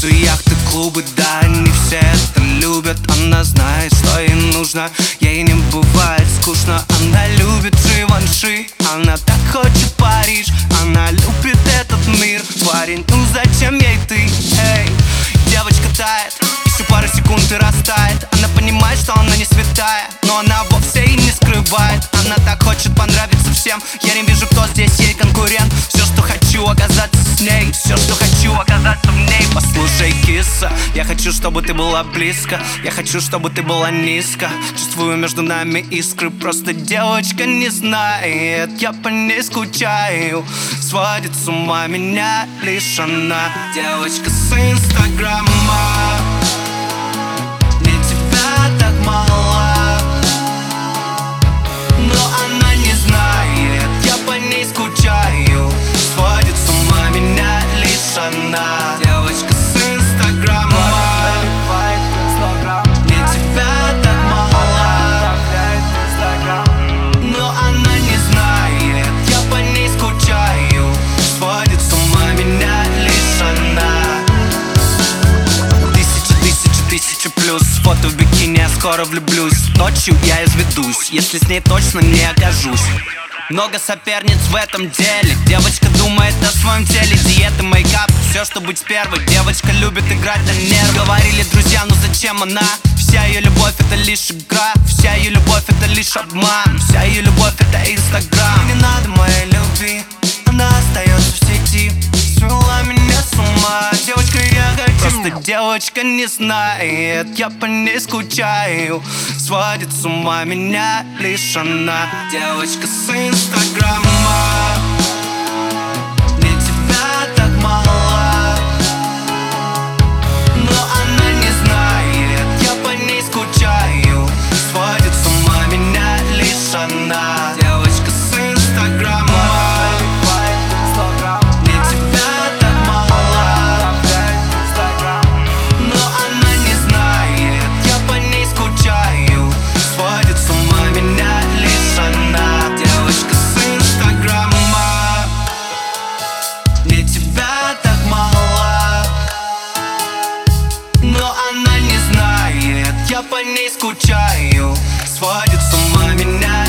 Танцы, яхты, клубы, да, они все это любят. Она знает, что ей нужно, ей не бывает скучно. Она любит Живанши, она так хочет Париж. Она любит этот мир, парень, ну зачем ей ты, эй Девочка тает, еще пару секунд и растает. Она понимает, что она не святая. Но она вовсе и не скрывает. Она так хочет понравиться всем. Я не вижу, кто здесь ей конкурент что хочу, оказаться с ней. Все, что хочу, оказаться в ней. Послушай, киса, я хочу, чтобы ты была близко. Я хочу, чтобы ты была низко. Чувствую между нами искры. Просто девочка не знает. Я по ней скучаю. Сводит с ума меня лишь она. Девочка с инстаграма тысяча, плюс. Фото в бикини, я скоро влюблюсь. Ночью я изведусь Если с ней точно не окажусь. Много соперниц в этом деле. Девочка думает о своем теле. Диета, мейкап, все, что быть первой. Девочка любит играть на нервы Говорили друзья, ну зачем она? Вся ее любовь это лишь игра. Вся ее любовь это лишь обман. Вся ее любовь это инстаграм. Не надо моей любви Просто девочка не знает Я по ней скучаю. Сводит с ума меня лишь она. Девочка с инстаграма по ней скучаю. Сводит с ума меня